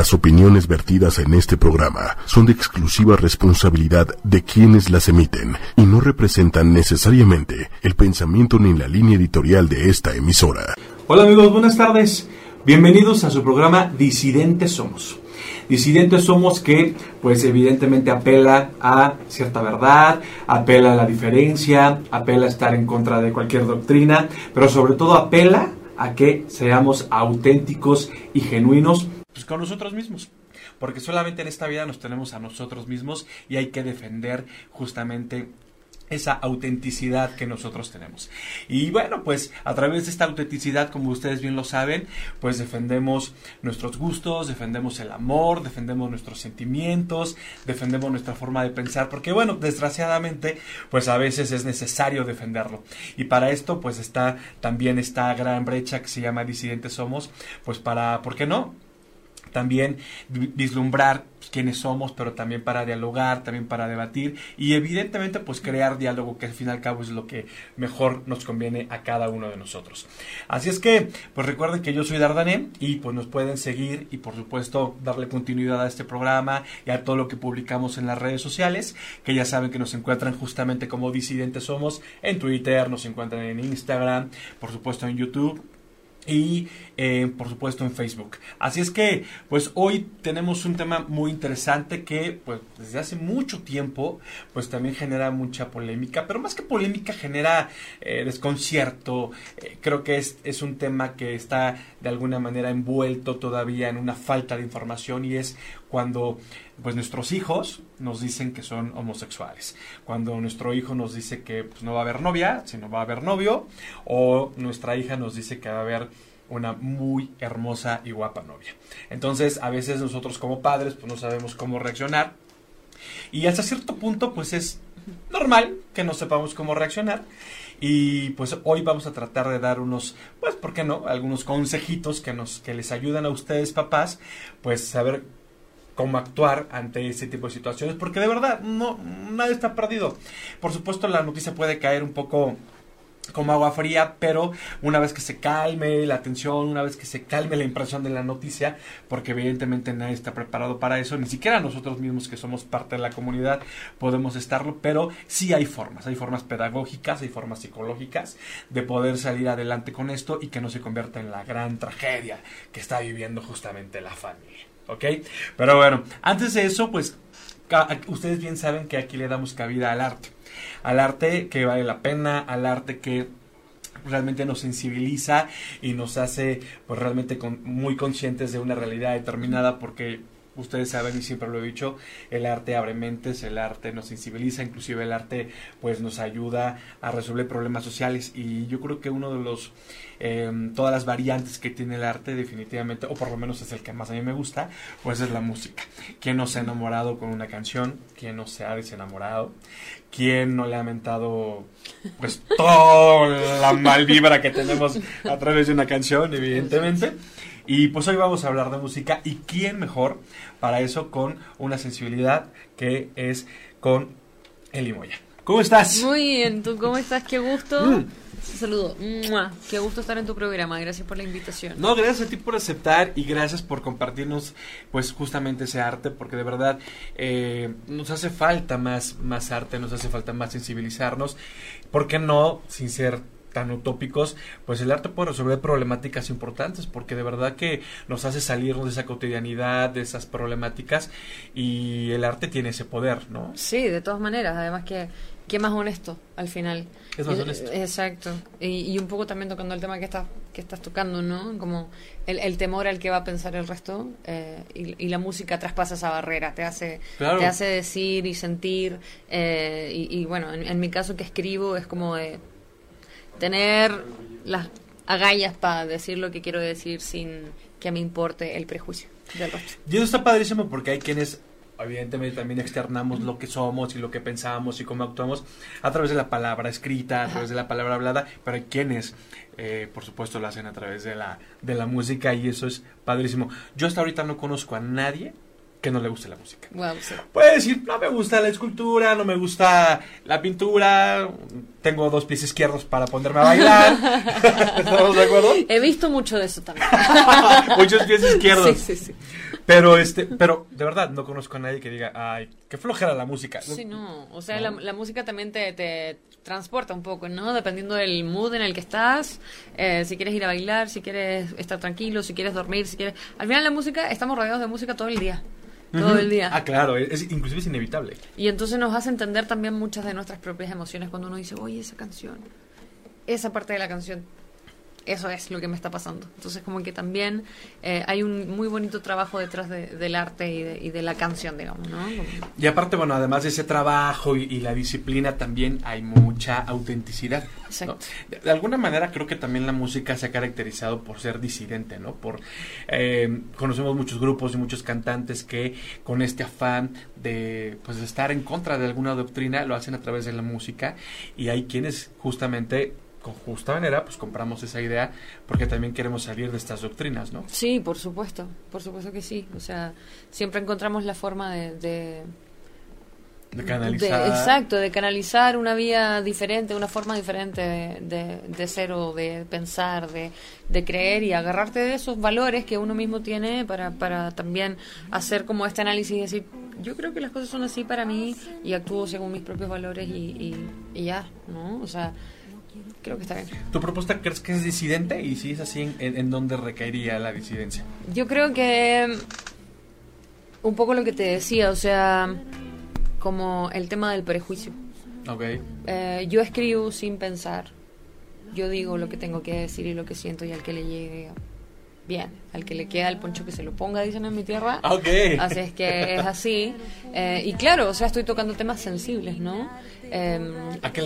Las opiniones vertidas en este programa son de exclusiva responsabilidad de quienes las emiten y no representan necesariamente el pensamiento ni la línea editorial de esta emisora. Hola amigos, buenas tardes. Bienvenidos a su programa Disidentes Somos. Disidentes somos que, pues evidentemente apela a cierta verdad, apela a la diferencia, apela a estar en contra de cualquier doctrina, pero sobre todo apela a que seamos auténticos y genuinos pues, con nosotros mismos. Porque solamente en esta vida nos tenemos a nosotros mismos y hay que defender justamente esa autenticidad que nosotros tenemos. Y bueno, pues a través de esta autenticidad, como ustedes bien lo saben, pues defendemos nuestros gustos, defendemos el amor, defendemos nuestros sentimientos, defendemos nuestra forma de pensar, porque bueno, desgraciadamente, pues a veces es necesario defenderlo. Y para esto, pues está también esta gran brecha que se llama disidentes somos, pues para, ¿por qué no? También vislumbrar quiénes somos, pero también para dialogar, también para debatir y evidentemente pues crear diálogo que al fin y al cabo es lo que mejor nos conviene a cada uno de nosotros. Así es que pues recuerden que yo soy Dardané y pues nos pueden seguir y por supuesto darle continuidad a este programa y a todo lo que publicamos en las redes sociales, que ya saben que nos encuentran justamente como disidentes somos en Twitter, nos encuentran en Instagram, por supuesto en YouTube y eh, por supuesto en Facebook. Así es que pues hoy tenemos un tema muy interesante que pues desde hace mucho tiempo pues también genera mucha polémica, pero más que polémica genera eh, desconcierto. Eh, creo que es, es un tema que está de alguna manera envuelto todavía en una falta de información y es cuando pues nuestros hijos nos dicen que son homosexuales, cuando nuestro hijo nos dice que pues, no va a haber novia, sino va a haber novio, o nuestra hija nos dice que va a haber una muy hermosa y guapa novia. Entonces, a veces nosotros como padres pues no sabemos cómo reaccionar y hasta cierto punto pues es normal que no sepamos cómo reaccionar. Y pues hoy vamos a tratar de dar unos, pues, ¿por qué no? Algunos consejitos que nos, que les ayudan a ustedes, papás, pues saber cómo actuar ante ese tipo de situaciones, porque de verdad no nadie está perdido. Por supuesto la noticia puede caer un poco como agua fría, pero una vez que se calme la atención, una vez que se calme la impresión de la noticia, porque evidentemente nadie está preparado para eso, ni siquiera nosotros mismos que somos parte de la comunidad podemos estarlo, pero sí hay formas, hay formas pedagógicas, hay formas psicológicas de poder salir adelante con esto y que no se convierta en la gran tragedia que está viviendo justamente la familia. ¿Ok? Pero bueno, antes de eso, pues ustedes bien saben que aquí le damos cabida al arte al arte que vale la pena, al arte que realmente nos sensibiliza y nos hace pues realmente muy conscientes de una realidad determinada porque ustedes saben y siempre lo he dicho, el arte abre mentes, el arte nos sensibiliza, inclusive el arte pues nos ayuda a resolver problemas sociales y yo creo que uno de los Em, todas las variantes que tiene el arte definitivamente, o por lo menos es el que más a mí me gusta, pues es la música. ¿Quién no se ha enamorado con una canción? ¿Quién no se ha desenamorado? ¿Quién no le ha mentado pues toda la mal vibra que tenemos a través de una canción, evidentemente? Y pues hoy vamos a hablar de música y quién mejor para eso con una sensibilidad que es con Eli Moya. ¿Cómo estás? Muy bien, ¿tú cómo estás? Qué gusto. Mm. Saludo. Qué gusto estar en tu programa. Gracias por la invitación. No, gracias a ti por aceptar y gracias por compartirnos, pues, justamente ese arte, porque de verdad eh, nos hace falta más, más arte, nos hace falta más sensibilizarnos. ¿Por qué no, sin ser tan utópicos, pues el arte puede resolver problemáticas importantes, porque de verdad que nos hace salirnos de esa cotidianidad, de esas problemáticas, y el arte tiene ese poder, ¿no? Sí, de todas maneras, además que qué más honesto al final. Es más honesto. Exacto. Y, un poco también tocando el tema que estás, que estás tocando, ¿no? Como el, temor al que va a pensar el resto eh, y, la música traspasa esa barrera, te hace, te hace decir y sentir. Eh, y, bueno, en, mi caso que escribo es como de tener las agallas para decir lo que quiero decir sin que me importe el prejuicio del resto. Y eso está padrísimo porque hay quienes evidentemente también externamos lo que somos y lo que pensamos y cómo actuamos a través de la palabra escrita, a través de la palabra hablada, pero hay quienes, eh, por supuesto, lo hacen a través de la, de la música y eso es padrísimo. Yo hasta ahorita no conozco a nadie que no le guste la música. Puede decir, no me gusta la escultura, no me gusta la pintura, tengo dos pies izquierdos para ponerme a bailar. ¿Estamos de acuerdo? He visto mucho de eso también. Muchos pies izquierdos. Sí, sí, sí. Pero, este, pero de verdad, no conozco a nadie que diga, ay, qué flojera la música. Sí, no. O sea, La, música también te, te, transporta un poco, ¿no? Dependiendo del mood en el que estás. Eh, si quieres ir a bailar, si quieres estar tranquilo, si quieres dormir, si quieres. Al final, la música, estamos rodeados de música todo el día todo el día. Ah, claro, es, inclusive es inevitable. Y entonces nos hace entender también muchas de nuestras propias emociones cuando uno dice, oye, esa canción, esa parte de la canción eso es lo que me está pasando. Entonces, como que también eh, hay un muy bonito trabajo detrás del arte y de, la canción, digamos, ¿no? Y aparte, bueno, además de ese trabajo y, la disciplina, también hay mucha autenticidad. De, alguna manera, creo que también la música se ha caracterizado por ser disidente, ¿no? Por eh, conocemos muchos grupos y muchos cantantes que con este afán de pues de estar en contra de alguna doctrina lo hacen a través de la música y hay quienes justamente con justa manera, pues compramos esa idea porque también queremos salir de estas doctrinas, ¿no? Sí, por supuesto, por supuesto que sí. O sea, siempre encontramos la forma de... de, canalizar. exacto, de canalizar una vía diferente, una forma diferente de, de, ser o de pensar, de, de creer y agarrarte de esos valores que uno mismo tiene para, para también hacer como este análisis y decir, yo creo que las cosas son así para mí y actúo según mis propios valores y, y, y ya, ¿no? O sea, creo que está bien. ¿Tu propuesta crees que es disidente? Y si es así, ¿en, dónde recaería la disidencia? Yo creo que mm, un poco lo que te decía, o sea, como el tema del prejuicio. Ok. Eh, yo escribo sin pensar. Yo digo lo que tengo que decir y lo que siento y al que le llegue bien. Al que le queda el poncho que se lo ponga, dicen en mi tierra. Ok. Así es que es así. Eh, y claro, o sea, estoy tocando temas sensibles, ¿no? Eh,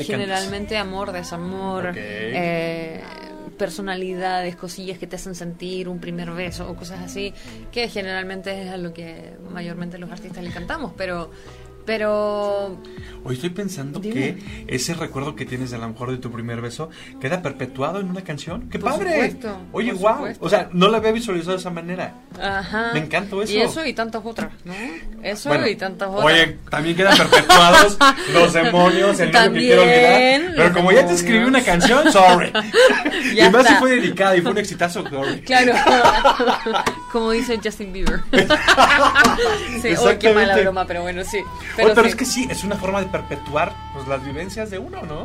generalmente amor, desamor, eh, personalidades, cosillas que te hacen sentir un primer beso o cosas así, que generalmente es a lo que mayormente los artistas le cantamos, pero pero. Hoy estoy pensando que ese recuerdo que tienes a lo mejor de tu primer beso queda perpetuado en una canción. ¡Qué padre! Oye, guau. O sea, no la había visualizado de esa manera. Ajá. Me encanta eso. Y eso y tantas otras, ¿no? Eso y tantas otras. Oye, también quedan perpetuados los demonios, el nombre que quiero olvidar. Pero como ya te escribí una canción, sorry. y más si fue dedicada y fue un exitazo, sorry. Claro. como dice Justin Bieber. sí, oye, qué mala broma, pero bueno, sí. Pero, pero es que sí, es una forma de perpetuar pues, las vivencias de uno, ¿no?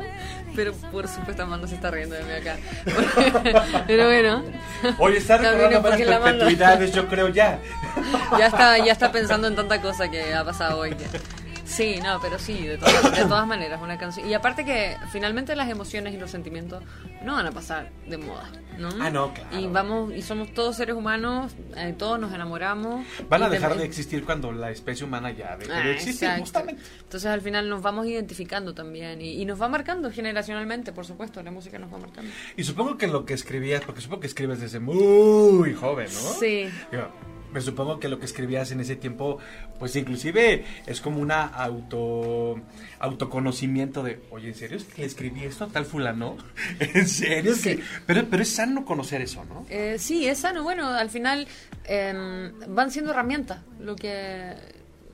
Pero por supuesto Amanda se está riendo de mí acá. pero bueno. Oye, está recordando las perpetuidades, yo creo ya. ya está, ya está pensando en tanta cosa que ha pasado hoy. Sí, no, pero sí, de todas, de todas maneras, una canción. Y aparte que finalmente las emociones y los sentimientos no van a pasar de moda, ¿no? Ah, no, claro. Y vamos, y somos todos seres humanos, eh, todos nos enamoramos. Van a dejar de, existir cuando la especie humana ya deje de ah, existir, justamente. Entonces al final nos vamos identificando también y, nos va marcando generacionalmente, por supuesto, la música nos va marcando. Y supongo que lo que escribías, porque supongo que escribes desde muy joven, ¿no? Sí me supongo que lo que escribías en ese tiempo, pues inclusive es como una auto autoconocimiento de, oye, ¿en serio es que escribí esto tal fulano? ¿En serio? Sí. pero, pero es sano conocer eso, ¿no? Eh, sí, es sano. Bueno, al final em, van siendo herramientas. Lo que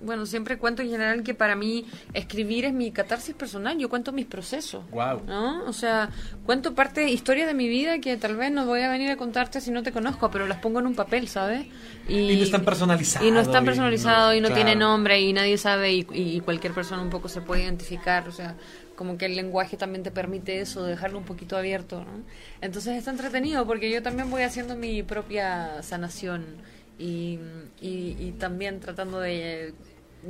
bueno, siempre cuento en general que para mí escribir es mi catarsis personal, yo cuento mis procesos. Wow. ¿No? O sea, cuento parte, historia de mi vida que tal vez no voy a venir a contarte si no te conozco, pero las pongo en un papel, ¿sabes? Y, no están personalizados. Y no están personalizados y no, tiene nombre y nadie sabe y, cualquier persona un poco se puede identificar, o sea, como que el lenguaje también te permite eso, dejarlo un poquito abierto, ¿no? Entonces está entretenido porque yo también voy haciendo mi propia sanación y, y también tratando de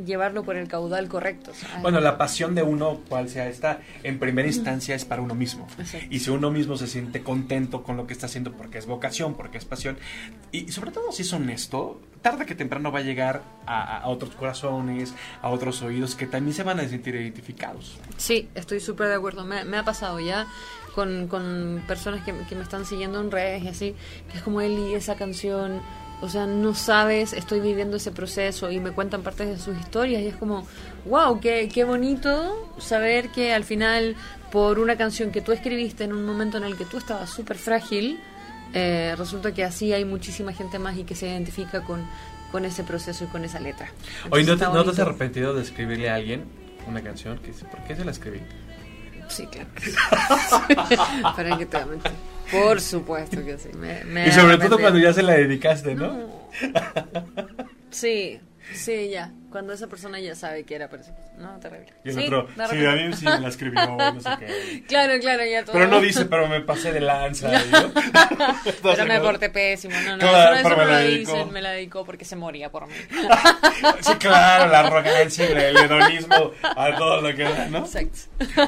llevarlo por el caudal correcto. Bueno, la pasión de uno, cual sea esta, en primera instancia es para uno mismo. Y si uno mismo se siente contento con lo que está haciendo porque es vocación, porque es pasión, y sobre todo si es honesto, tarde que temprano va a llegar a, otros corazones, a otros oídos que también se van a sentir identificados. Sí, estoy súper de acuerdo. Me, ha pasado ya con, con personas que, que, me están siguiendo en redes y así, que es como él y esa canción o sea, no sabes, estoy viviendo ese proceso y me cuentan partes de sus historias y es como, wow, qué, qué bonito saber que al final por una canción que tú escribiste en un momento en el que tú estabas súper frágil, eh, resulta que así hay muchísima gente más y que se identifica con, con ese proceso y con esa letra. Oye, ¿no te, ¿no te has arrepentido de escribirle a alguien una canción? ¿Por qué se la escribí? Sí, claro. Para que te Por supuesto que sí. y sobre todo cuando ya se la dedicaste, ¿no? Sí, sí, ya. Cuando esa persona ya sabe que era para No, terrible. Y el otro, sí, a mí sí me la escribió, no sé qué. Claro, claro, ya todo. Pero no dice, pero me pasé de lanza. pero me porté pésimo. No, no, claro, eso, me, la dedicó. me la dedicó porque se moría por mí. sí, claro, la arrogancia el hedonismo a todo lo que da, ¿no? Exacto.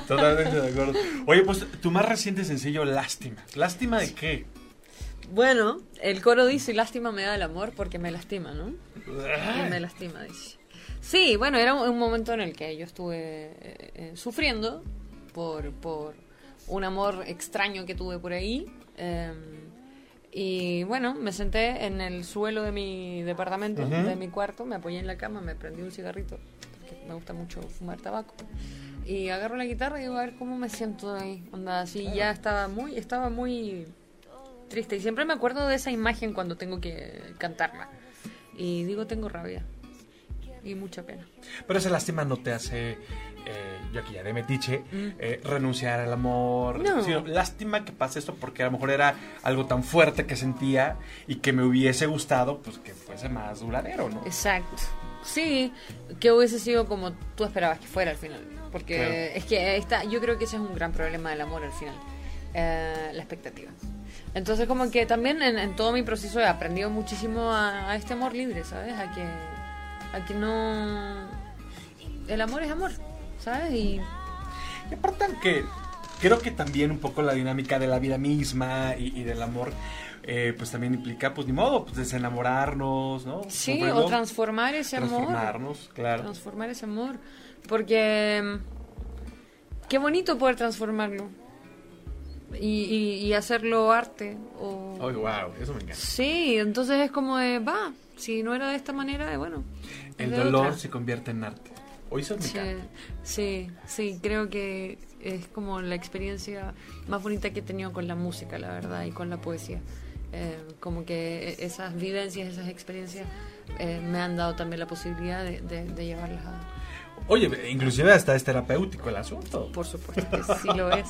Totalmente de acuerdo. Oye, pues tu más reciente sencillo, Lástima. ¿Lástima de qué? Bueno, el coro dice, lástima me da el amor porque me lastima, ¿no? Y me lastima, dice. Sí, bueno, era un momento en el que yo estuve eh, eh, sufriendo por, por un amor extraño que tuve por ahí. Em, y bueno, me senté en el suelo de mi departamento, de mi cuarto, me apoyé en la cama, me prendí un cigarrito, porque me gusta mucho fumar tabaco. Y agarro la guitarra y digo, a ver cómo me siento ahí. Onda, así ya estaba muy, estaba muy triste. Y siempre me acuerdo de esa imagen cuando tengo que cantarla. Y digo, tengo rabia. Y mucha pena. Pero esa lástima no te hace, eh, yo aquí ya de metiche, mm. eh, renunciar al amor. No. lástima que pase esto porque a lo mejor era algo tan fuerte que sentía y que me hubiese gustado, pues que fuese más duradero, ¿no? Exacto. Sí, que hubiese sido como tú esperabas que fuera al final. Porque es que está, yo creo que ese es un gran problema del amor al final. Eh, la expectativa. Entonces como que también en, todo mi proceso he aprendido muchísimo a, este amor libre, ¿sabes? A que, a que no... El amor es amor, ¿sabes? Y, y aparte que creo que también un poco la dinámica de la vida misma y, del amor, eh, pues también implica, pues ni modo, pues desenamorarnos, ¿no? Sí, o transformar ese amor. Transformarnos, claro. Transformar ese amor. Porque qué bonito poder transformarlo y, y, hacerlo arte. O... Oh, wow, eso me encanta. Sí, entonces es como de, va, si no era de esta manera, de, bueno. El dolor se convierte en arte. Hoy sí, sí, sí, creo que es como la experiencia más bonita que he tenido con la música, la verdad, y con la poesía. Eh, como que esas vivencias, esas experiencias eh, me han dado también la posibilidad de, de llevarlas a, Oye, inclusive hasta es terapéutico el asunto. Por supuesto que sí lo es.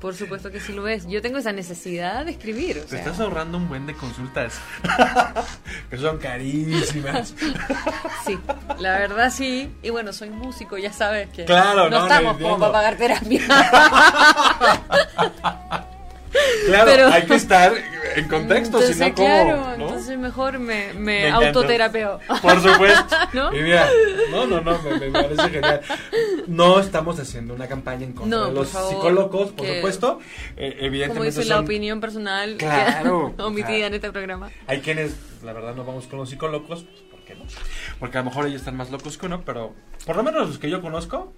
Por supuesto que sí lo es. Yo tengo esa necesidad de escribir. Te estás ahorrando un buen de consultas. que son carísimas. sí, la verdad sí. Y bueno, soy músico, ya sabes que claro, no, estamos como para pagar terapia. Claro, hay que estar en contexto, si no, claro, entonces mejor me, me, autoterapeo. Por supuesto. ¿No? Y mira, no, no, no, me, parece genial. No estamos haciendo una campaña en contra de los psicólogos, por supuesto. Eh, evidentemente. Como dice la opinión personal claro, omitida en este programa. Hay quienes, la verdad, no vamos con los psicólogos, ¿por qué no? Porque a lo mejor ellos están más locos que uno, pero por lo menos los que yo conozco,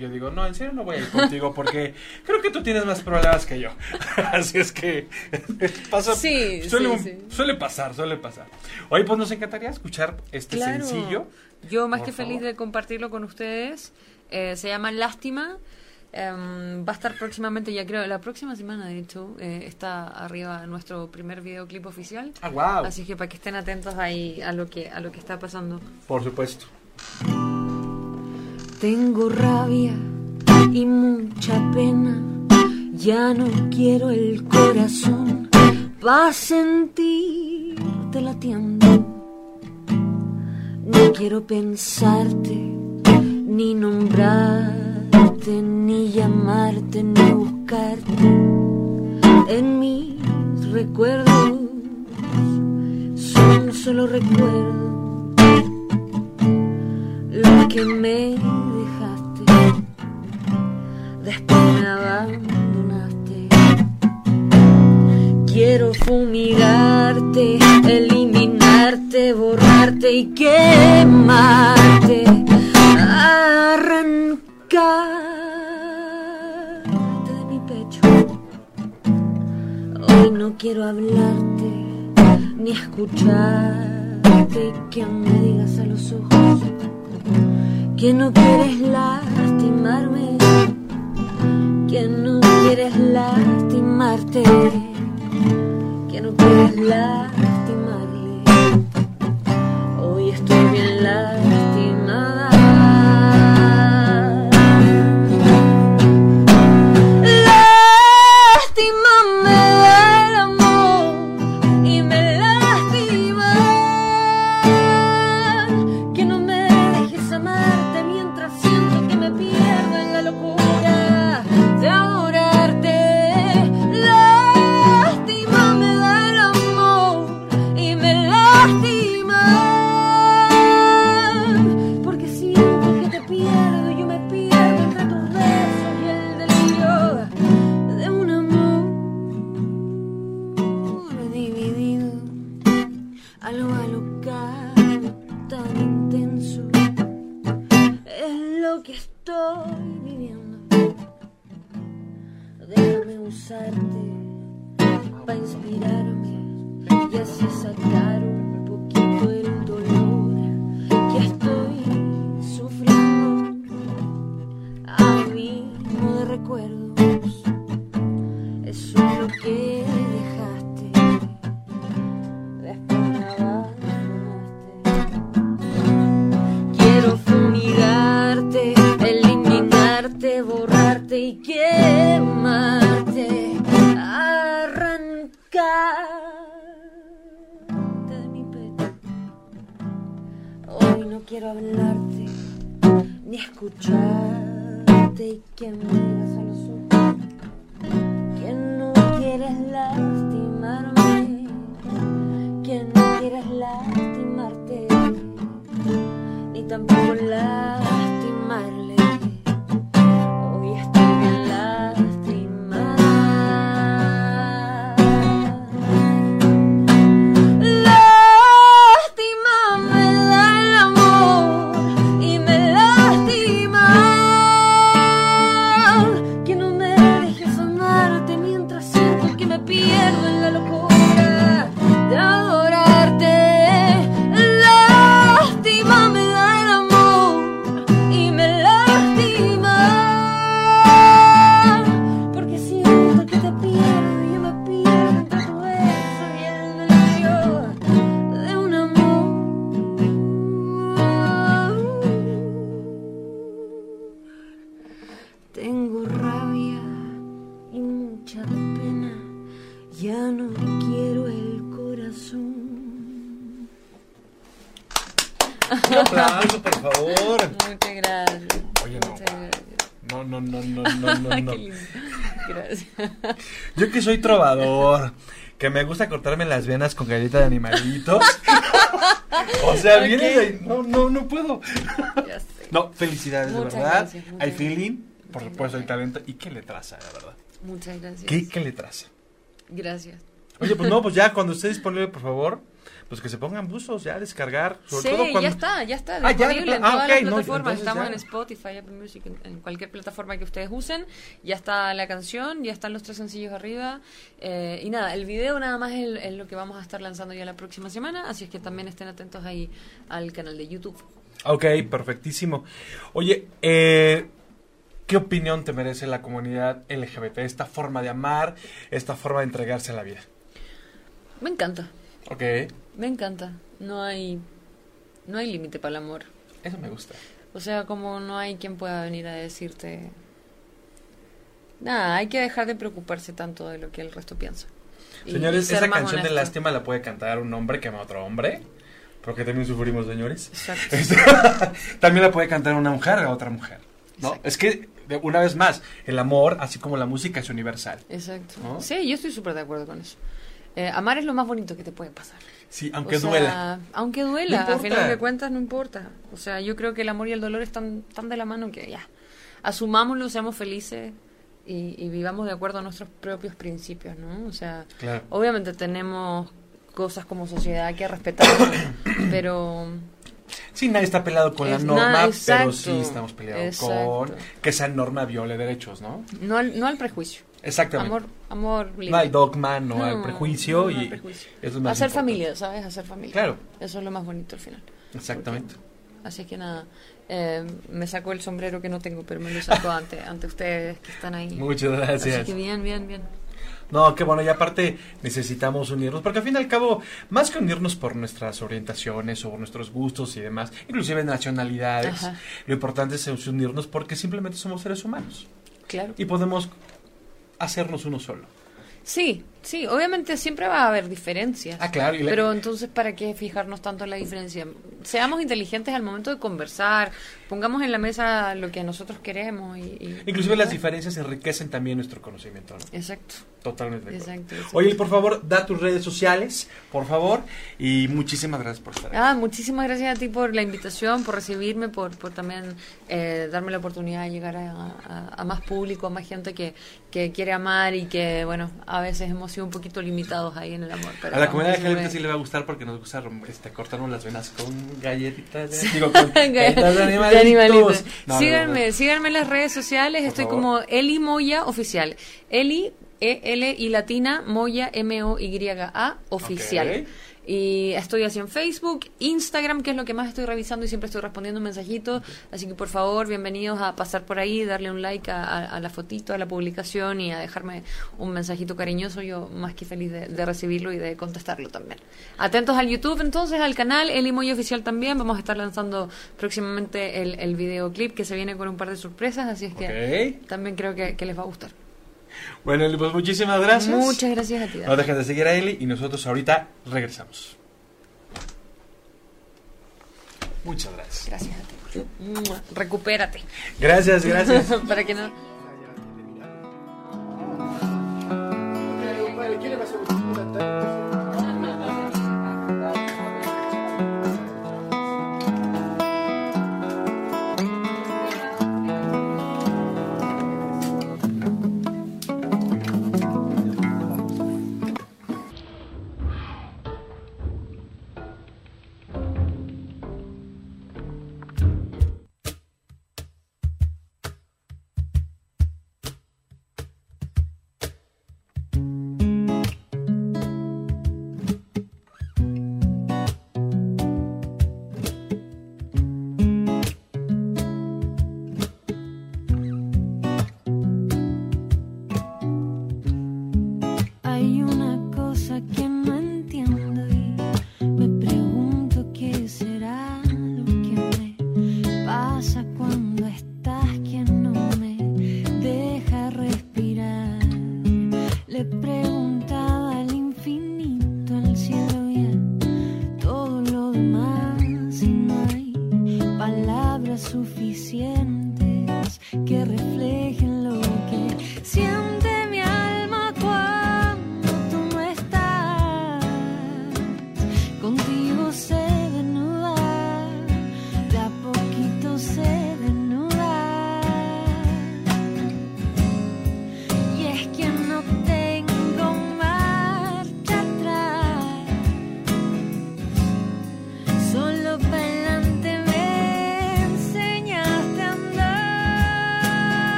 yo digo, no, en serio no voy a ir contigo porque creo que tú tienes más problemas que yo. Así es que pasa, sí, suele, sí, suele pasar, suele pasar. Oye, pues nos encantaría escuchar este sencillo. Yo más que feliz de compartirlo con ustedes. Eh, se llama Lástima. Em, va a estar próximamente, ya creo, la próxima semana, de hecho, eh, está arriba nuestro primer videoclip oficial. Ah, wow. Así que para que estén atentos ahí a lo que, a lo que está pasando. Por supuesto. Tengo rabia y mucha pena, ya no quiero el corazón pa' sentirte latiendo. No quiero pensarte, ni nombrarte, ni llamarte, ni buscarte en mis recuerdos. Son solo recuerdos lo que me después me abandonaste. Quiero fumigarte, eliminarte, borrarte y quemarte, arrancarte de mi pecho. Hoy no quiero hablarte ni escucharte que me digas a los ojos que no quieres lastimarme que no quieres lastimarte, que no quieres lastimarle. Escucharte y que me digas a los ojos que no quieres lastimarme, que no quieres lastimarte, ni tampoco lastimarle. Tengo rabia y mucha pena, ya no quiero el corazón. Un aplauso, por favor. Muchas gracias. Oye, no. Muchas gracias. No, no, no, no, no, no, no. Gracias. Yo que soy trovador, que me gusta cortarme las venas con galleta de animalitos. o sea, viene de... No, no, no puedo. Ya sé. No, felicidades, Muchas de verdad. gracias, Hay feeling, gracias. Por supuesto, gracias. talento. ¿Y qué le traza, la verdad? Muchas gracias. ¿Qué, qué le traza? Gracias. Oye, pues no, pues ya cuando esté disponible, por favor, pues que se pongan buzos ya a descargar. Sobre Sí, todo cuando... ya está, ya está Ah, ya, disponible en ah, todas ok, las no, plataformas. entonces Estamos ya. en Spotify, Apple Music, en, en cualquier plataforma que ustedes usen. Ya está la canción, ya están los tres sencillos arriba. eh, y nada, el video nada más es, es lo que vamos a estar lanzando ya la próxima semana. Así es que también estén atentos ahí al canal de YouTube. Ok, perfectísimo. Oye, eh, ¿qué opinión te merece la comunidad LGBT? Esta forma de amar, esta forma de entregarse a la vida. Me encanta, Ok, me encanta. No hay, no hay límite para el amor. eso me gusta. O sea, como no hay quien pueda venir a decirte... Nada, hay que dejar de preocuparse tanto de lo que el resto piensa. Señores, esa canción de lástima la puede cantar un hombre que ama a otro hombre. Porque también sufrimos, señores. Exacto. también la puede cantar una mujer a otra mujer. ¿no? Exacto. Es que, una vez más, el amor, así como la música, es universal. Exacto. ¿No? Sí, yo estoy súper de acuerdo con eso. Eh, amar es lo más bonito que te puede pasar. Sí, aunque O sea, duela. Aunque No duela, al importa. final de cuentas no importa. O sea, yo creo que el amor y el dolor están tan de la mano que ya. Asumámoslo, seamos felices y, y vivamos de acuerdo a nuestros propios principios, ¿no? O sea, Claro. obviamente tenemos cosas como sociedad que respetar, pero Sí, nadie está peleado con la Es- norma, nada, pero sí estamos peleados Exacto. con que esa norma viole derechos, ¿no? no al, no al prejuicio. Exactamente. Amor, amor libre. no al dogma, no, al No, prejuicio no y al prejuicio. eso es más Hacer importante. familia, ¿sabes? Hacer familia. Claro. Eso es lo más bonito al final. Exactamente. Así que nada, eh, me sacó el sombrero que no tengo, pero me lo saco ante, ante ustedes que están ahí. Muchas Así gracias. que bien, bien, bien. No, qué bueno, y aparte necesitamos unirnos, porque al fin y al cabo, más que unirnos por nuestras orientaciones o nuestros gustos y demás, inclusive nacionalidades, Ajá. lo importante es unirnos porque simplemente somos seres humanos Claro. y podemos hacernos uno solo. Sí, sí, obviamente siempre va a haber diferencias. Ah, claro, y la- Pero entonces, ¿para qué fijarnos tanto en la diferencia? Seamos inteligentes al momento de conversar, pongamos en la mesa lo que nosotros queremos y... y- Inclusive las diferencias enriquecen también nuestro conocimiento, ¿no? Exacto. Totalmente. Exacto, exacto. Oye, por favor, da tus redes sociales, por favor, y muchísimas gracias por estar aquí. Ah, muchísimas gracias a ti por la invitación, por recibirme, por, por también eh, darme la oportunidad de llegar a, a- a más público, a más gente que, que quiere amar y que, bueno, a veces hemos hemos sido un poquito limitados ahí en el amor. a la comunidad de LGBT sí le va a gustar porque nos gusta este, cortarnos las venas con galletitas de, digo, con galletitas de animalitos. síganme, síganme en las redes sociales, estoy como Eli Moya Oficial. Eli, E-L y latina, Moya, M-O-Y-A, oficial. Y estoy así en Facebook, Instagram, que es lo que más estoy revisando y siempre estoy respondiendo mensajitos. Así que por favor, bienvenidos a pasar por ahí, darle un like a, la fotito, a la publicación y a dejarme un mensajito cariñoso. Yo más que feliz de, recibirlo y de contestarlo también. Atentos al YouTube entonces, al canal, el Imoy Oficial también. Vamos a estar lanzando próximamente el, el videoclip que se viene con un par de sorpresas. Así es que también creo que les va a gustar. Bueno, Eli, pues muchísimas gracias. Muchas gracias a ti. No dejen de seguir a Eli y nosotros ahorita regresamos. Muchas gracias. Gracias a ti. Recupérate. Gracias, gracias. Para que no.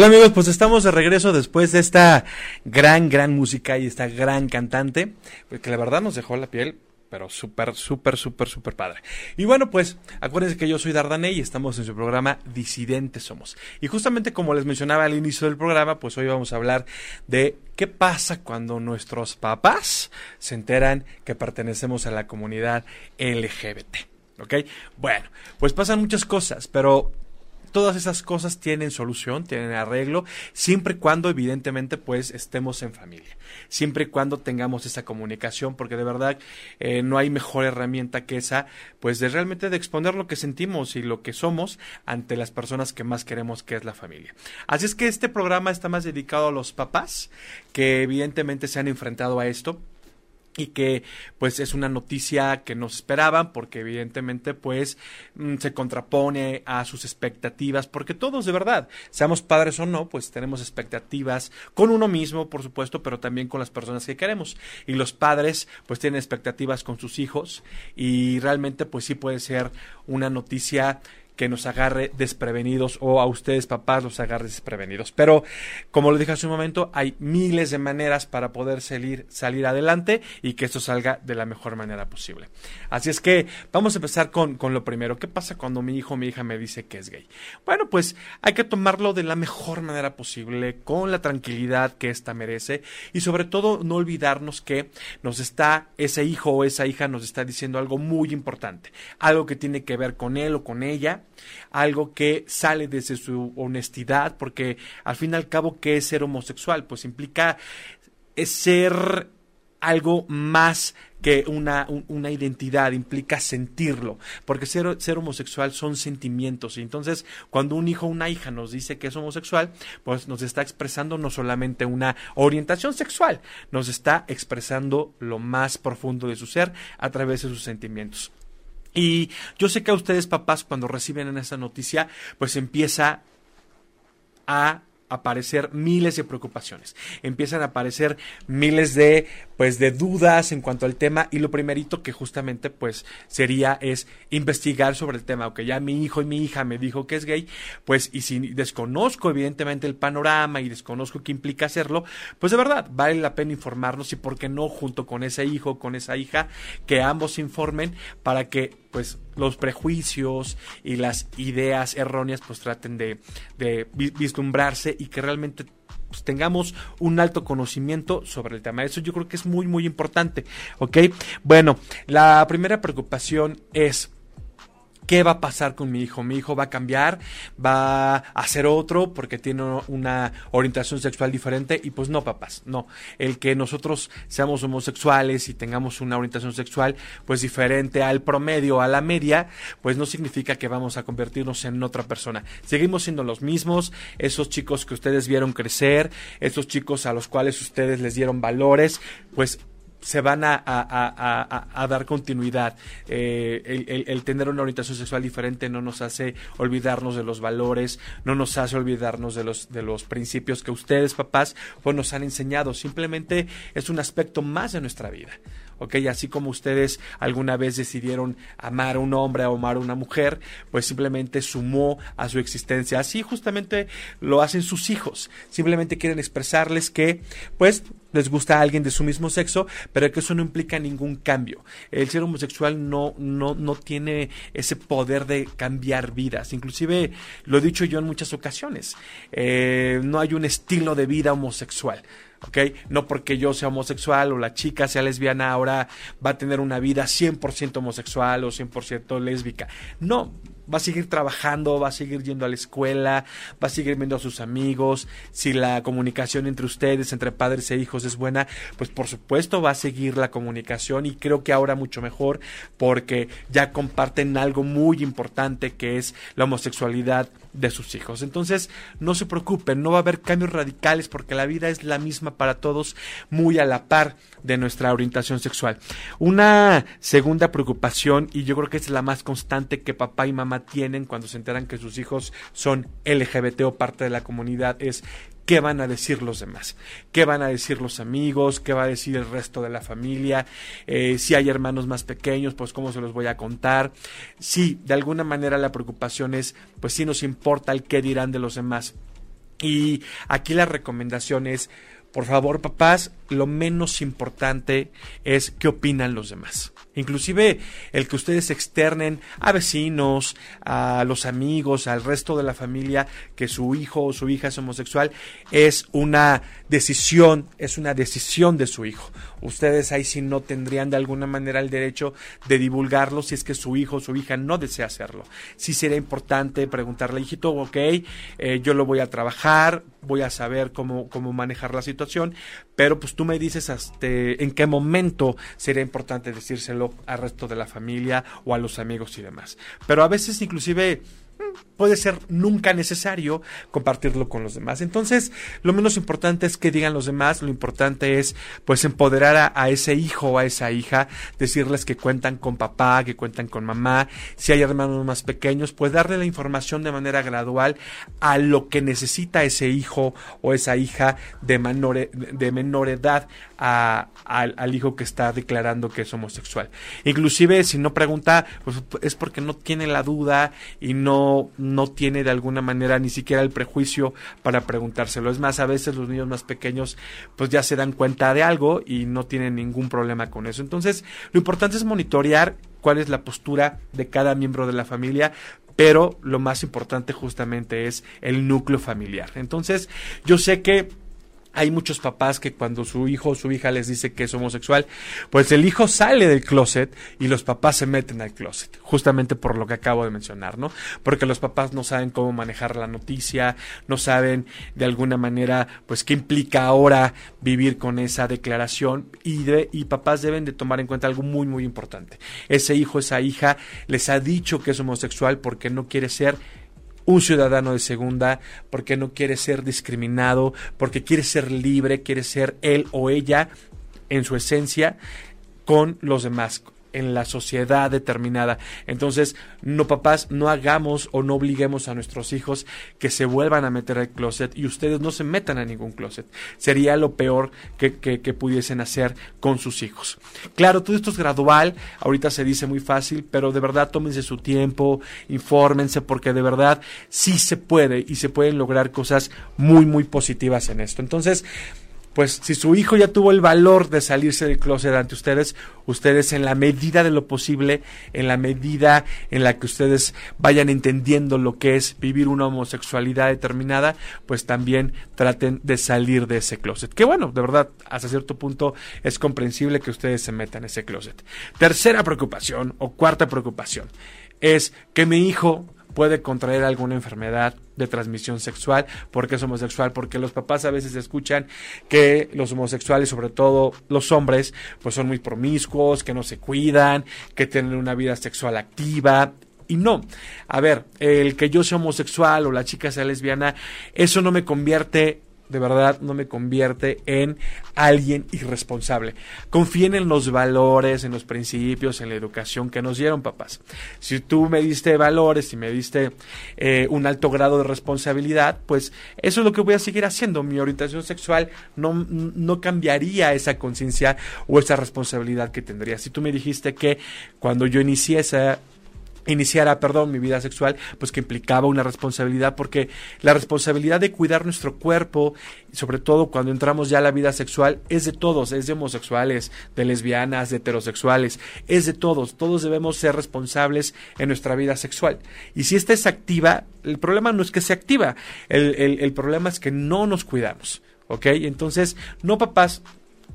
Hola amigos, pues estamos de regreso después de esta gran, gran música y esta gran cantante, pues que la verdad nos dejó la piel pero súper, súper, súper, súper padre. Y bueno, pues acuérdense que yo soy Dardaney y estamos en su programa Disidentes Somos. Y justamente como les mencionaba al inicio del programa, pues hoy vamos a hablar de qué pasa cuando nuestros papás se enteran que pertenecemos a la comunidad LGBT. ¿Ok? Bueno, pues pasan muchas cosas, pero todas esas cosas tienen solución, tienen arreglo, siempre y cuando evidentemente pues estemos en familia, siempre y cuando tengamos esa comunicación, porque de verdad eh, no hay mejor herramienta que esa, pues de realmente de exponer lo que sentimos y lo que somos ante las personas que más queremos, que es la familia. Así es que este programa está más dedicado a los papás que evidentemente se han enfrentado a esto y que pues es una noticia que nos esperaban porque evidentemente pues mm, se contrapone a sus expectativas porque todos de verdad seamos padres o no pues tenemos expectativas con uno mismo por supuesto pero también con las personas que queremos. Y los padres pues tienen expectativas con sus hijos y realmente pues sí puede ser una noticia que nos agarre desprevenidos o a ustedes papás los agarre desprevenidos. Pero como lo dije hace un momento, hay miles de maneras para poder salir, salir adelante y que esto salga de la mejor manera posible. Así es que vamos a empezar con, con lo primero. ¿Qué pasa cuando mi hijo o mi hija me dice que es gay? Bueno, pues hay que tomarlo de la mejor manera posible, con la tranquilidad que ésta merece y sobre todo no olvidarnos que nos está, ese hijo o esa hija nos está diciendo algo muy importante, algo que tiene que ver con él o con ella algo que sale desde su honestidad, porque al fin y al cabo, ¿qué es ser homosexual? Pues implica ser algo más que una, una, identidad, implica sentirlo, porque ser, ser, homosexual son sentimientos, y entonces cuando un hijo o una hija nos dice que es homosexual, pues nos está expresando no solamente una orientación sexual, nos está expresando lo más profundo de su ser a través de sus sentimientos. Y yo sé que a ustedes, papás, cuando reciben esa noticia, pues empieza a aparecer miles de preocupaciones, empiezan a aparecer miles de pues de dudas en cuanto al tema y lo primerito que justamente pues sería es investigar sobre el tema, aunque ya mi hijo y mi hija me dijo que es gay, pues y si desconozco evidentemente el panorama y desconozco qué implica hacerlo, pues de verdad vale la pena informarnos y por qué no junto con ese hijo, con esa hija, que ambos informen para que pues los prejuicios y las ideas erróneas pues traten de, de vislumbrarse y que realmente pues, tengamos un alto conocimiento sobre el tema. Eso yo creo que es muy, muy importante. ¿Ok? Bueno, la primera preocupación es ¿Qué va a pasar con mi hijo? Mi hijo va a cambiar, va a ser otro porque tiene una orientación sexual diferente y pues no, papás, no. El que nosotros seamos homosexuales y tengamos una orientación sexual pues diferente al promedio, a la media, pues no significa que vamos a convertirnos en otra persona. Seguimos siendo los mismos, esos chicos que ustedes vieron crecer, esos chicos a los cuales ustedes les dieron valores, pues se van a, a, dar continuidad. Eh, el, el, tener una orientación sexual diferente no nos hace olvidarnos de los valores, no nos hace olvidarnos de los, de los principios que ustedes, papás, pues nos han enseñado. Simplemente es un aspecto más de nuestra vida. ¿Ok? Así como ustedes alguna vez decidieron amar a un hombre o amar a una mujer, pues simplemente sumó a su existencia. Así justamente lo hacen sus hijos. Simplemente quieren expresarles que, pues, les gusta a alguien de su mismo sexo, pero que eso no implica ningún cambio. El ser homosexual no, no, no tiene ese poder de cambiar vidas. Inclusive lo he dicho yo en muchas ocasiones. Eh, no hay un estilo de vida homosexual. ¿Ok? No porque yo sea homosexual o la chica sea lesbiana ahora va a tener una vida 100% homosexual o 100% lésbica. No, va a seguir trabajando, va a seguir yendo a la escuela, va a seguir viendo a sus amigos. Si la comunicación entre ustedes, entre padres e hijos es buena, pues por supuesto va a seguir la comunicación y creo que ahora mucho mejor porque ya comparten algo muy importante que es la homosexualidad de sus hijos. Entonces, no se preocupen, no va a haber cambios radicales porque la vida es la misma para todos, muy a la par de nuestra orientación sexual. Una segunda preocupación, y yo creo que es la más constante que papá y mamá tienen cuando se enteran que sus hijos son LGBT o parte de la comunidad, es ¿Qué van a decir los demás? ¿Qué van a decir los amigos? ¿Qué va a decir el resto de la familia? Eh, si hay hermanos más pequeños, pues cómo se los voy a contar. Sí, de alguna manera la preocupación es, pues sí nos importa el qué dirán de los demás. Y aquí la recomendación es, por favor, papás, lo menos importante es qué opinan los demás. Inclusive el que ustedes externen a vecinos, a los amigos, al resto de la familia que su hijo o su hija es homosexual, es una decisión, es una decisión de su hijo. Ustedes ahí sí no tendrían de alguna manera el derecho de divulgarlo si es que su hijo o su hija no desea hacerlo. Sí sería importante preguntarle, hijito, ok, eh, yo lo voy a trabajar, voy a saber cómo, cómo manejar la situación, pero pues tú me dices hasta en qué momento sería importante decírselo al resto de la familia o a los amigos y demás. Pero a veces inclusive puede ser nunca necesario compartirlo con los demás. Entonces, lo menos importante es que digan los demás, lo importante es pues empoderar a, ese hijo o a esa hija, decirles que cuentan con papá, que cuentan con mamá, si hay hermanos más pequeños, pues darle la información de manera gradual a lo que necesita ese hijo o esa hija de menor, de menor edad al, hijo que está declarando que es homosexual. Inclusive si no pregunta, pues es porque no tiene la duda y no, tiene de alguna manera ni siquiera el prejuicio para preguntárselo. Es más, a veces los niños más pequeños pues ya se dan cuenta de algo y no tienen ningún problema con eso. Entonces, lo importante es monitorear cuál es la postura de cada miembro de la familia, pero lo más importante justamente es el núcleo familiar. Entonces, yo sé que hay muchos papás que cuando su hijo o su hija les dice que es homosexual, pues el hijo sale del closet y los papás se meten al closet, justamente por lo que acabo de mencionar, ¿no? Porque los papás no saben cómo manejar la noticia, no saben de alguna manera, pues qué implica ahora vivir con esa declaración y, de, y papás deben de tomar en cuenta algo muy, muy importante. Ese hijo, esa hija les ha dicho que es homosexual porque no quiere ser un ciudadano de segunda, porque no quiere ser discriminado, porque quiere ser libre, quiere ser él o ella en su esencia con los demás, en la sociedad determinada. Entonces, no papás, no hagamos o no obliguemos a nuestros hijos que se vuelvan a meter al closet y ustedes no se metan a ningún closet. Sería lo peor que, que, pudiesen hacer con sus hijos. Claro, todo esto es gradual, ahorita se dice muy fácil, pero de verdad tómense su tiempo, infórmense, porque de verdad sí se puede y se pueden lograr cosas muy, muy positivas en esto. Entonces, pues si su hijo ya tuvo el valor de salirse del closet ante ustedes, ustedes en la medida de lo posible, en la medida en la que ustedes vayan entendiendo lo que es vivir una homosexualidad determinada, pues también traten de salir de ese closet. Que bueno, de verdad, hasta cierto punto es comprensible que ustedes se metan en ese closet. Tercera preocupación o cuarta preocupación es que mi hijo puede contraer alguna enfermedad de transmisión sexual. Porque es homosexual, porque los papás a veces escuchan que los homosexuales, sobre todo los hombres, pues son muy promiscuos, que no se cuidan, que tienen una vida sexual activa. Y no. A ver, el que yo sea homosexual o la chica sea lesbiana, eso no me convierte de verdad no me convierte en alguien irresponsable. Confíen en los valores, en los principios, en la educación que nos dieron papás. Si tú me diste valores y me diste eh, un alto grado de responsabilidad, pues eso es lo que voy a seguir haciendo. Mi orientación sexual no, no cambiaría esa conciencia o esa responsabilidad que tendría. Si tú me dijiste que cuando yo inicié esa iniciara, perdón, mi vida sexual, pues que implicaba una responsabilidad, porque la responsabilidad de cuidar nuestro cuerpo, sobre todo cuando entramos ya a la vida sexual, es de todos, es de homosexuales, de lesbianas, de heterosexuales, es de todos, todos debemos ser responsables en nuestra vida sexual. Y si esta es activa, el problema no es que sea activa, el, el problema es que no nos cuidamos. ¿ok? Entonces, no papás,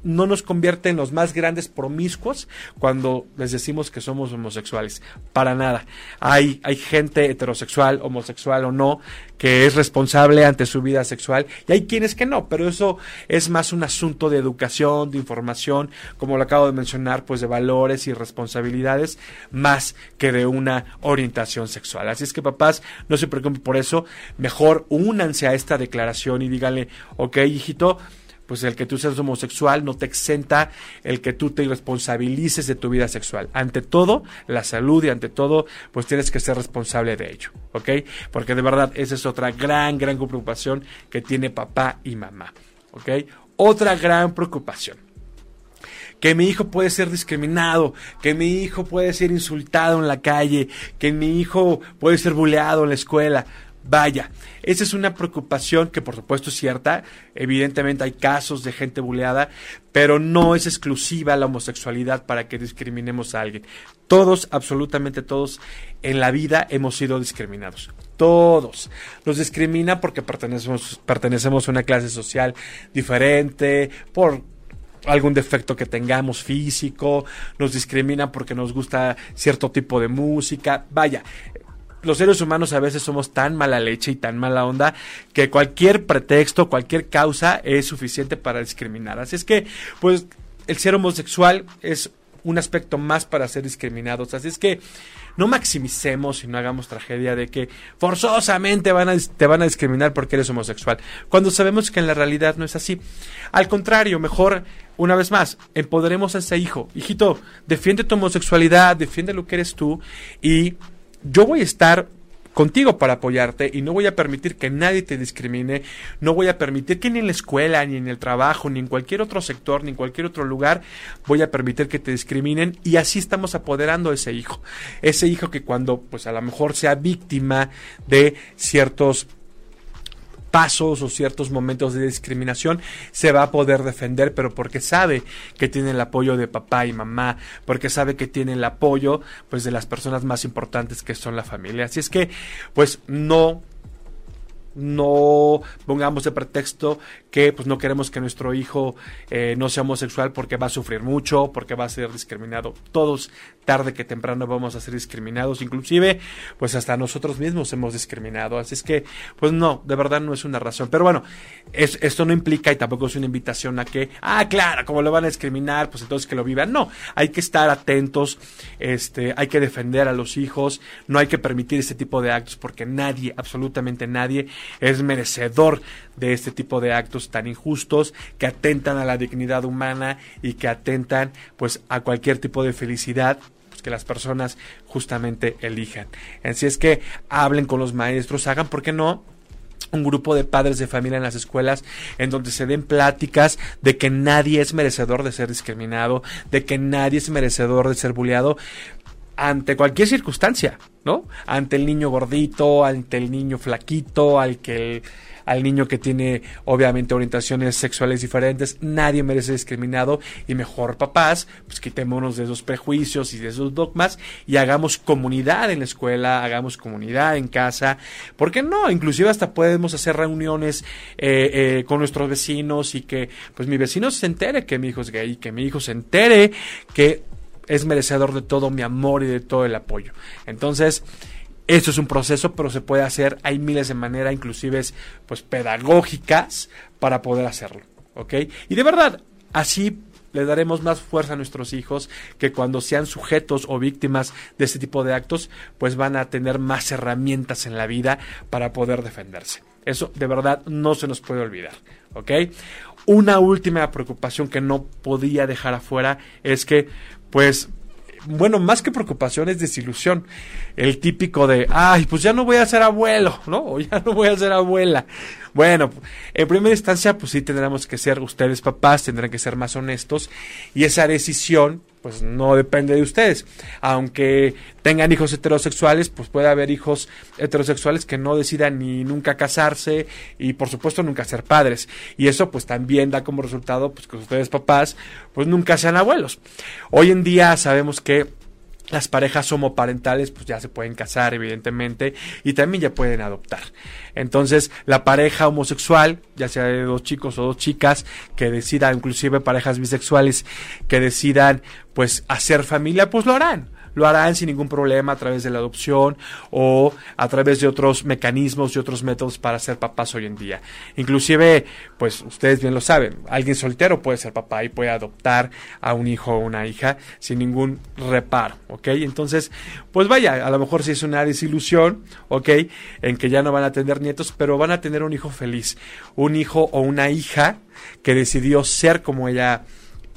no nos convierte en los más grandes promiscuos cuando les decimos que somos homosexuales. Para nada. Hay, hay gente heterosexual, homosexual o no, que es responsable ante su vida sexual y hay quienes que no, pero eso es más un asunto de educación, de información, como lo acabo de mencionar, pues de valores y responsabilidades, más que de una orientación sexual. Así es que papás, no se preocupen por eso, mejor únanse a esta declaración y díganle, ok, hijito, pues el que tú seas homosexual no te exenta el que tú te responsabilices de tu vida sexual. Ante todo, la salud y ante todo, pues tienes que ser responsable de ello, ¿ok? Porque de verdad esa es otra gran, gran preocupación que tiene papá y mamá, ¿ok? Otra gran preocupación. Que mi hijo puede ser discriminado, que mi hijo puede ser insultado en la calle, que mi hijo puede ser buleado en la escuela. Vaya, esa es una preocupación que por supuesto es cierta. Evidentemente hay casos de gente buleada, pero no es exclusiva la homosexualidad para que discriminemos a alguien. Todos, absolutamente todos en la vida hemos sido discriminados. Todos. Nos discrimina porque pertenecemos, pertenecemos a una clase social diferente, por algún defecto que tengamos físico, nos discrimina porque nos gusta cierto tipo de música. Vaya, los seres humanos a veces somos tan mala leche y tan mala onda que cualquier pretexto, cualquier causa es suficiente para discriminar. Así es que, pues, el ser homosexual es un aspecto más para ser discriminados. Así es que no maximicemos y no hagamos tragedia de que forzosamente te van a discriminar porque eres homosexual, cuando sabemos que en la realidad no es así. Al contrario, mejor, una vez más, empoderemos a ese hijo. Hijito, defiende tu homosexualidad, defiende lo que eres tú y yo voy a estar contigo para apoyarte y no voy a permitir que nadie te discrimine, no voy a permitir que ni en la escuela, ni en el trabajo, ni en cualquier otro sector, ni en cualquier otro lugar voy a permitir que te discriminen y así estamos apoderando a ese hijo, ese hijo que cuando pues a lo mejor sea víctima de ciertos pasos o ciertos momentos de discriminación, se va a poder defender, pero porque sabe que tiene el apoyo de papá y mamá, porque sabe que tiene el apoyo pues de las personas más importantes que son la familia. Así es que pues no no pongamos de pretexto que pues no queremos que nuestro hijo eh, no sea homosexual porque va a sufrir mucho, porque va a ser discriminado. Todos tarde que temprano vamos a ser discriminados, inclusive pues hasta nosotros mismos hemos discriminado. Así es que pues no, de verdad no es una razón. Pero bueno, es, esto no implica y tampoco es una invitación a que, ah, claro, como lo van a discriminar, pues entonces que lo vivan. No, hay que estar atentos, este, hay que defender a los hijos, no hay que permitir este tipo de actos porque nadie, absolutamente nadie, es merecedor de este tipo de actos tan injustos que atentan a la dignidad humana y que atentan pues a cualquier tipo de felicidad pues, que las personas justamente elijan. Así es que hablen con los maestros, hagan, ¿por qué no? un grupo de padres de familia en las escuelas en donde se den pláticas de que nadie es merecedor de ser discriminado, de que nadie es merecedor de ser bulleado ante cualquier circunstancia, ¿no? Ante el niño gordito, ante el niño flaquito, al que al niño que tiene obviamente orientaciones sexuales diferentes, nadie merece discriminado y mejor papás, pues quitémonos de esos prejuicios y de esos dogmas y hagamos comunidad en la escuela, hagamos comunidad en casa, ¿por qué no? Inclusive hasta podemos hacer reuniones eh, eh, con nuestros vecinos y que pues mi vecino se entere que mi hijo es gay, que mi hijo se entere que es merecedor de todo mi amor y de todo el apoyo. Entonces, esto es un proceso, pero se puede hacer, hay miles de maneras, inclusive pues pedagógicas, para poder hacerlo. ¿Ok? Y de verdad, así le daremos más fuerza a nuestros hijos que cuando sean sujetos o víctimas de este tipo de actos, pues van a tener más herramientas en la vida para poder defenderse. Eso de verdad no se nos puede olvidar. ¿Ok? Una última preocupación que no podía dejar afuera es que pues bueno, más que preocupación es desilusión. El típico de, ay, pues ya no voy a ser abuelo, ¿no? O ya no voy a ser abuela. Bueno, en primera instancia, pues sí tendremos que ser ustedes papás, tendrán que ser más honestos y esa decisión, pues no depende de ustedes. Aunque tengan hijos heterosexuales, pues puede haber hijos heterosexuales que no decidan ni nunca casarse y por supuesto nunca ser padres. Y eso pues también da como resultado pues que ustedes papás pues nunca sean abuelos. Hoy en día sabemos que las parejas homoparentales pues ya se pueden casar evidentemente y también ya pueden adoptar. Entonces la pareja homosexual, ya sea de dos chicos o dos chicas que decidan, inclusive parejas bisexuales que decidan pues hacer familia, pues lo harán lo harán sin ningún problema a través de la adopción o a través de otros mecanismos y otros métodos para ser papás hoy en día. Inclusive, pues ustedes bien lo saben, alguien soltero puede ser papá y puede adoptar a un hijo o una hija sin ningún reparo, ¿ok? Entonces, pues vaya, a lo mejor sí es una desilusión, ¿ok? En que ya no van a tener nietos, pero van a tener un hijo feliz, un hijo o una hija que decidió ser como ella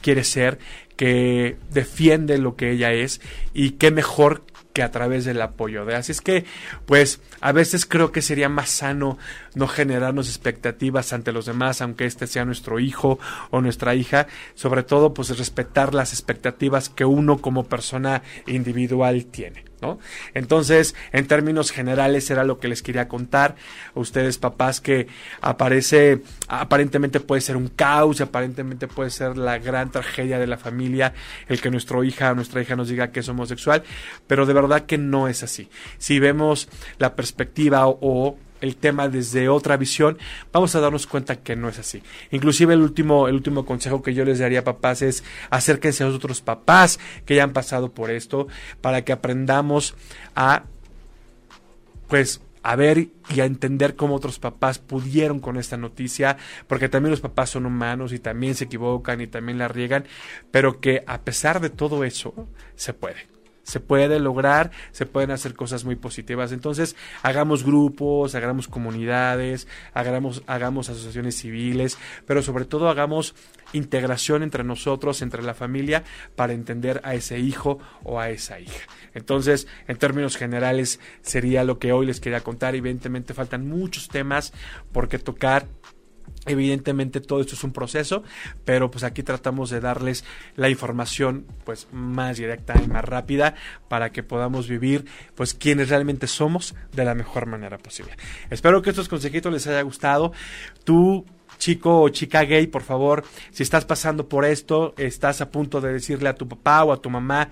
quiere ser que defiende lo que ella es y qué mejor que a través del apoyo de así es que pues a veces creo que sería más sano no generarnos expectativas ante los demás aunque este sea nuestro hijo o nuestra hija sobre todo pues respetar las expectativas que uno como persona individual tiene ¿no? Entonces, en términos generales era lo que les quería contar ustedes papás que aparece aparentemente puede ser un caos, aparentemente puede ser la gran tragedia de la familia el que nuestra hija o nuestra hija nos diga que es homosexual, pero de verdad que no es así. Si vemos la perspectiva o el tema desde otra visión, vamos a darnos cuenta que no es así. Inclusive el último, el último consejo que yo les daría a papás es acérquense a otros papás que ya han pasado por esto para que aprendamos a pues a ver y a entender cómo otros papás pudieron con esta noticia, porque también los papás son humanos y también se equivocan y también la riegan, pero que a pesar de todo eso se puede se puede lograr, se pueden hacer cosas muy positivas. Entonces, hagamos grupos, hagamos comunidades, hagamos, hagamos asociaciones civiles, pero sobre todo hagamos integración entre nosotros, entre la familia, para entender a ese hijo o a esa hija. Entonces, en términos generales, sería lo que hoy les quería contar. Evidentemente, faltan muchos temas por qué tocar Evidentemente todo esto es un proceso, pero pues aquí tratamos de darles la información pues más directa y más rápida para que podamos vivir pues quienes realmente somos de la mejor manera posible. Espero que estos consejitos les haya gustado. Tú chico o chica gay, por favor, si estás pasando por esto, estás a punto de decirle a tu papá o a tu mamá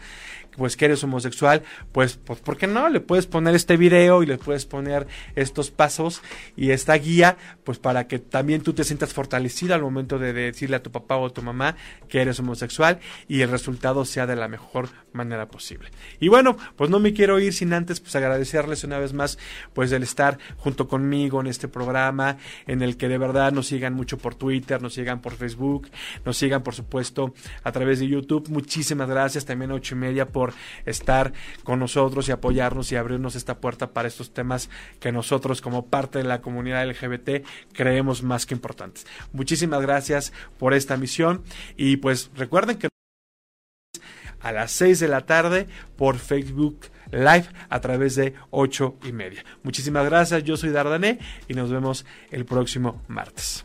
pues que eres homosexual, pues, pues ¿por qué no? Le puedes poner este video y le puedes poner estos pasos y esta guía, pues para que también tú te sientas fortalecida al momento de decirle a tu papá o a tu mamá que eres homosexual y el resultado sea de la mejor manera posible. Y bueno, pues no me quiero ir sin antes pues agradecerles una vez más pues el estar junto conmigo en este programa en el que de verdad nos sigan mucho por Twitter, nos sigan por Facebook, nos sigan por supuesto a través de YouTube. Muchísimas gracias también a ocho y media por estar con nosotros y apoyarnos y abrirnos esta puerta para estos temas que nosotros como parte de la comunidad LGBT creemos más que importantes. Muchísimas gracias por esta misión y pues recuerden que a las 6 de la tarde por Facebook Live a través de 8 y media. Muchísimas gracias, yo soy Dardané y nos vemos el próximo martes.